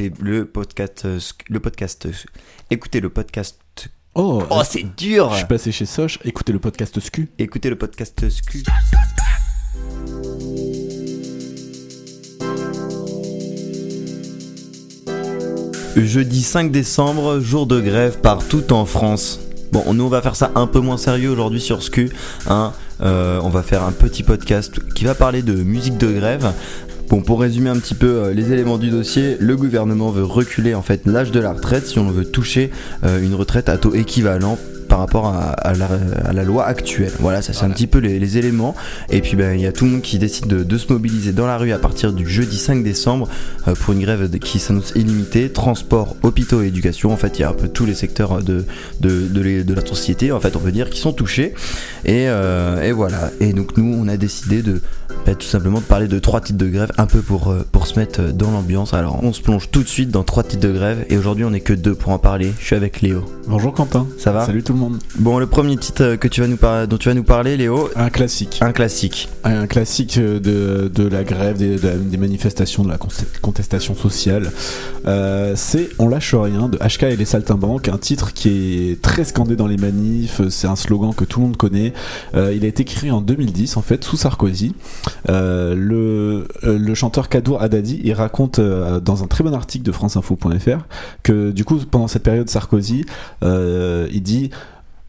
écoutez le podcast, euh, le podcast, euh, écoutez le podcast. Oh, Oh, c'est dur. je suis passé chez Soch, écoutez le podcast SCU. Écoutez le podcast SCU. Jeudi 5 décembre, jour de grève partout en France. Bon, nous on va faire ça un peu moins sérieux aujourd'hui sur SCU. Hein. Euh, on va faire un petit podcast qui va parler de musique de grève. Bon, pour résumer un petit peu euh, les éléments du dossier, le gouvernement veut reculer en fait l'âge de la retraite si on veut toucher euh, une retraite à taux équivalent par rapport à, à la, à la loi actuelle. Voilà, ça c'est un petit peu les, les éléments. Et puis ben, il y a tout le monde qui décide de, de se mobiliser dans la rue à partir du jeudi 5 décembre euh, pour une grève qui s'annonce illimitée. Transport, hôpitaux et éducation. En fait, il y a un peu tous les secteurs de, de, de, les- de la société, en fait, on peut dire, qui sont touchés. Et, euh, et voilà. Et donc nous, on a décidé de bah, tout simplement de parler de trois titres de grève, un peu pour, euh, pour se mettre euh, dans l'ambiance. Alors on se plonge tout de suite dans trois titres de grève. Et aujourd'hui, on est que deux pour en parler. Je suis avec Léo. Bonjour Quentin. Ça va? Salut tout le monde. Bon, le premier titre euh, que tu vas nous dont tu vas nous parler, Léo, Un classique. un classique. Un classique de, de la grève, des, de la- des manifestations, de la contestation sociale. Euh, c'est On lâche rien de HK et les Saltimbanques, un titre qui est très scandé dans les manifs. C'est un slogan que tout le monde connaît. Euh, il a été écrit en 2010, en fait, sous Sarkozy. Euh, le, euh, le chanteur Kadour Haddadi, il raconte euh, dans un très bon article de franceinfo.fr que du coup, pendant cette période Sarkozy, il dit.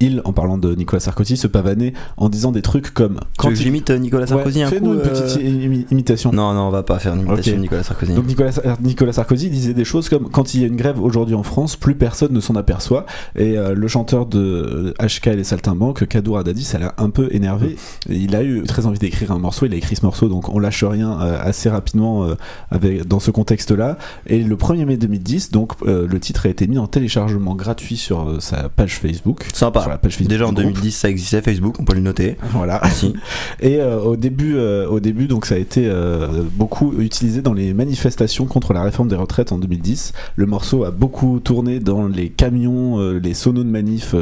Il, en parlant de Nicolas Sarkozy, se pavanait en disant des trucs comme Tu veux que j'imite euh, Nicolas Sarkozy Ouais, un fais-nous une petite euh, imi- imitation. Non, non, on va pas faire une imitation de Nicolas Sarkozy. Donc Nicolas, Nicolas Sarkozy disait des choses comme quand il y a une grève aujourd'hui en France, plus personne ne s'en aperçoit. Et euh, le chanteur de HK et les Saltimbanques, Kadour Haddadi, ça l'a un peu énervé. Et il a eu très envie d'écrire un morceau. Il a écrit ce morceau, donc on lâche rien euh, assez rapidement avec, dans ce contexte-là. Et le 1er mai 2010, donc le titre a été mis en téléchargement gratuit sur sa page Facebook. Sympa. Sur la page Facebook Déjà en du groupe. 2010, ça existait Facebook, on peut le noter. Voilà. Si. Et euh, au début, euh, au début, donc ça a été euh, beaucoup utilisé dans les manifestations contre la réforme des retraites en 2010. Le morceau a beaucoup tourné dans les camions, les sonos de manif,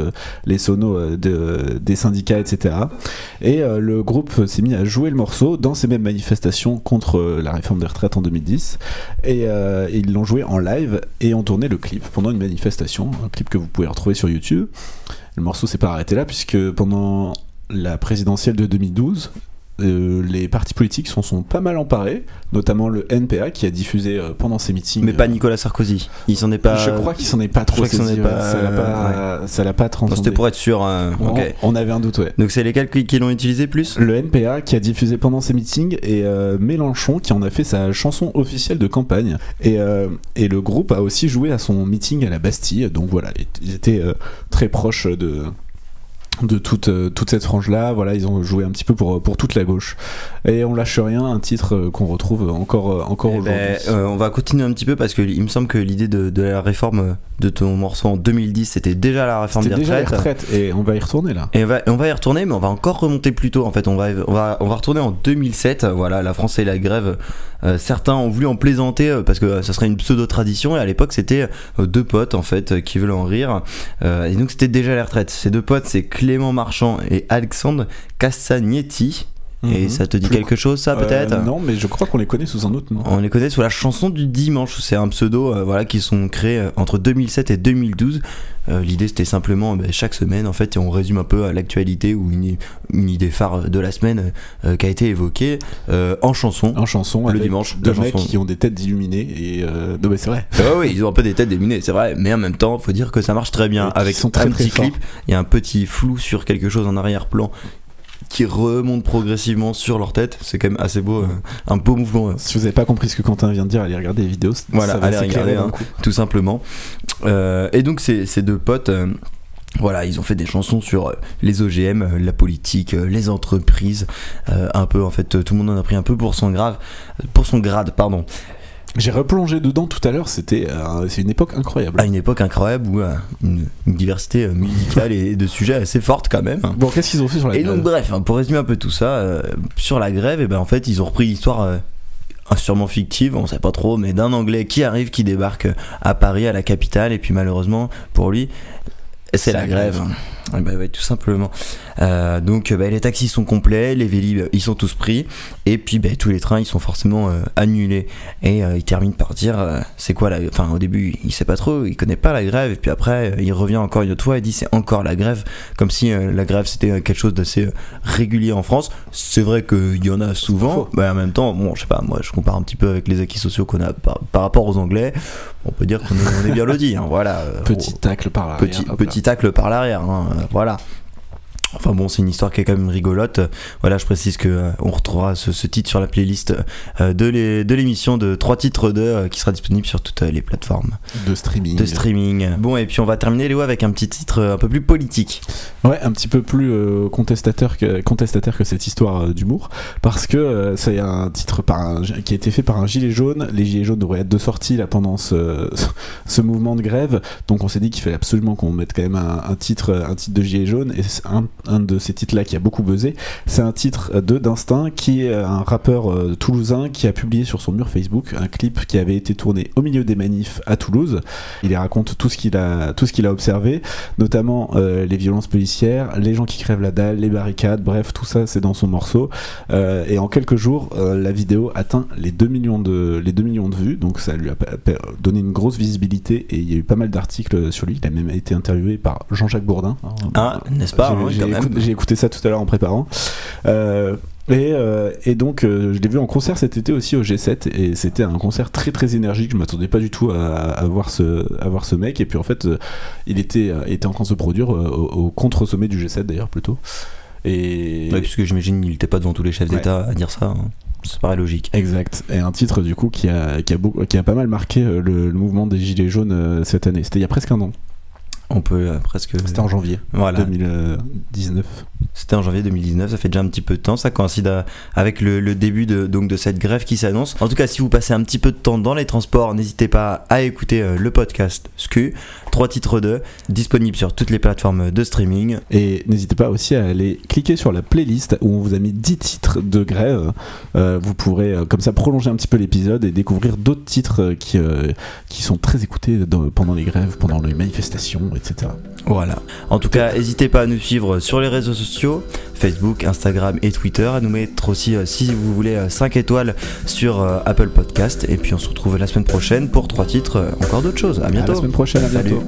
les sonos de- des syndicats, etc. Et le groupe s'est mis à jouer le morceau dans ces mêmes manifestations contre la réforme des retraites en 2010. Et ils l'ont joué en live et ont tourné le clip pendant une manifestation, un clip que vous pouvez retrouver sur YouTube. Le morceau s'est pas arrêté là puisque pendant la présidentielle de 2012, euh, les partis politiques s'en sont pas mal emparés, notamment le NPA qui a diffusé euh, pendant ses meetings. Mais pas euh, Nicolas Sarkozy. Il s'en est pas. Je crois qu'il s'en est pas trop saisi, est ouais. pas- ça l'a pas, ça l'a pas Non, transcendé. C'était pour être sûr. hein. on, avait un doute, ouais. Donc c'est lesquels qui, qui l'ont utilisé plus? Le NPA qui a diffusé pendant ses meetings et euh, Mélenchon qui en a fait sa chanson officielle de campagne. Et, et le groupe a aussi joué à son meeting à la Bastille. Donc voilà, ils étaient très proches de de toute, euh, toute cette frange-là, voilà, ils ont joué un petit peu pour, pour toute la gauche. Et on lâche rien, un titre euh, qu'on retrouve encore, euh, encore Eh aujourd'hui. ben, euh, on va continuer un petit peu parce que il me semble que l'idée de, de la réforme euh, de ton morceau en 2010 c'était déjà la réforme des déjà retraites. retraites, et on va y retourner là. Et on va, on va y retourner, mais on va encore remonter plus tôt. En fait, on va, on va, on va retourner en 2007. Voilà, la France et la grève. Euh, certains ont voulu en plaisanter euh, parce que euh, ça serait une pseudo-tradition. Et à l'époque, c'était euh, deux potes en fait euh, qui veulent en rire. Euh, et donc, c'était déjà la retraite. Ces deux potes, c'est Clément Marchand et Alexandre Castagnetti. Et Mhm. ça te dit Plus- quelque chose, ça Euh, peut-être? Non, mais je crois qu'on les connaît sous un autre nom. On les connaît sous la chanson du dimanche. C'est un pseudo euh, voilà, qui sont créés euh, entre 2007 et 2012. Euh, L'idée c'était simplement bah, chaque semaine en fait on résume un peu à l'actualité ou une, une idée phare de la semaine qui a été évoquée en chanson. En chanson, Le avec dimanche, deux mecs chanson. qui ont des têtes d'illuminés et euh, non mais c'est vrai. Ah oui, ils ont un peu des têtes déminées, c'est vrai, mais en même temps, faut dire que ça marche très bien. Et Avec sont très, petit clip, il y a un petit flou sur quelque chose en arrière-plan qui remonte progressivement sur leur tête. C'est quand même assez beau, euh, un beau mouvement. euh, Si vous n'avez pas compris ce que Quentin vient de dire, allez regarder les vidéos. ça Voilà, va allez regarder, hein. tout simplement. Euh, et donc ces, ces deux potes, voilà, ils ont fait des chansons sur les OGM, la politique, les entreprises, euh, un peu en fait, tout le monde en a pris un peu pour son grave, pour son grade, pardon. J'ai replongé dedans tout à l'heure, c'était euh, c'est une époque incroyable. À une époque incroyable où euh, une, une diversité euh, musicale et de sujets assez forte quand même. Bon, qu'est-ce qu'ils ont fait sur la Et donc grève bref, hein, pour résumer un peu tout ça, sur la grève, et ben en fait ils ont repris l'histoire sûrement fictive, on sait pas trop, mais d'un Anglais qui arrive, qui débarque à Paris, à la capitale, et puis malheureusement pour lui, c'est la grève. Bah ouais, tout simplement. Euh, donc bah, les taxis sont complets, les Vélib ils sont tous pris, et puis bah, tous les trains ils sont forcément euh, annulés. Et euh, il termine par dire c'est quoi la. Enfin au début il sait pas trop, il connaît pas la grève, et puis après il revient encore une autre fois et dit c'est encore la grève, comme si la grève c'était quelque chose d'assez régulier en France. C'est vrai qu'il y en a souvent, mais en même temps, bon je sais pas, moi je compare un petit peu avec les acquis sociaux qu'on a par, rapport aux Anglais, on peut dire qu'on est, bien loti, hein, voilà. Petit tacle par l'arrière. Petit, petit tacle par l'arrière. Hein voilà. Enfin bon, c'est une histoire qui est quand même rigolote. Voilà, je précise que euh, on retrouvera ce, titre sur la playlist euh, de l'émission de trois titres de euh, qui sera disponible sur toutes les plateformes de streaming. De streaming. Bon, et puis on va terminer Léo avec un petit titre un peu plus politique. Ouais, un petit peu plus contestataire que contestataire que cette histoire d'humour, parce que c'est un titre par qui a été fait par un gilet jaune. Les gilets jaunes devraient être de sortie là pendant ce, ce mouvement de grève, donc on s'est dit qu'il fallait absolument qu'on mette quand même un, un, titre un titre de gilet jaune et un un de ces titres-là qui a beaucoup buzzé. C'est un titre de d'Instinct, qui est un rappeur euh, toulousain qui a publié sur son mur Facebook un clip qui avait été tourné au milieu des manifs à Toulouse. Il y raconte tout ce qu'il a, tout ce qu'il a observé, notamment euh, les violences policières, les gens qui crèvent la dalle, les barricades, bref, tout ça c'est dans son morceau. Euh, et en quelques jours, la vidéo atteint les 2 millions de, les 2 millions de vues, donc ça lui a donné une grosse visibilité et il y a eu pas mal d'articles sur lui. Il a même été interviewé par Jean-Jacques Bourdin. Ah, n'est-ce pas? J'ai écouté ça tout à l'heure en préparant. Euh, et, euh, et, donc, euh, je l'ai vu en concert cet été aussi au G7 et c'était un concert très très énergique. Je m'attendais pas du tout à, voir ce, à voir ce mec. Et puis en fait, il était, était en train de se produire au, contre-sommet du G7 d'ailleurs plutôt. Et... Ouais, puisque j'imagine qu'il n'était pas devant tous les chefs d'État à dire ça. Hein. Ça paraît logique. Exact. Et un titre du coup qui a, qui a, qui a pas mal marqué le, le mouvement des Gilets jaunes cette année. C'était il y a presque un an. On peut euh, presque. C'était en janvier voilà. 2019. C'était en janvier 2019, ça fait déjà un petit peu de temps, ça coïncide avec le, début de, donc de cette grève qui s'annonce. En tout cas, si vous passez un petit peu de temps dans les transports, n'hésitez pas à écouter euh, le podcast SKU, trois titres de, disponibles sur toutes les plateformes de streaming. Et n'hésitez pas aussi à aller cliquer sur la playlist où on vous a mis 10 titres de grève. Euh, vous pourrez comme ça prolonger un petit peu l'épisode et découvrir d'autres titres qui, qui sont très écoutés pendant les grèves, pendant les manifestations, etc. Voilà. En tout cas, n'hésitez pas à nous suivre sur les réseaux sociaux, Facebook, Instagram et Twitter, à nous mettre aussi, euh, si vous voulez, 5 euh, étoiles sur euh, Apple Podcast. Et puis on se retrouve la semaine prochaine pour trois titres, encore d'autres choses. À bientôt. À la semaine prochaine, à bientôt.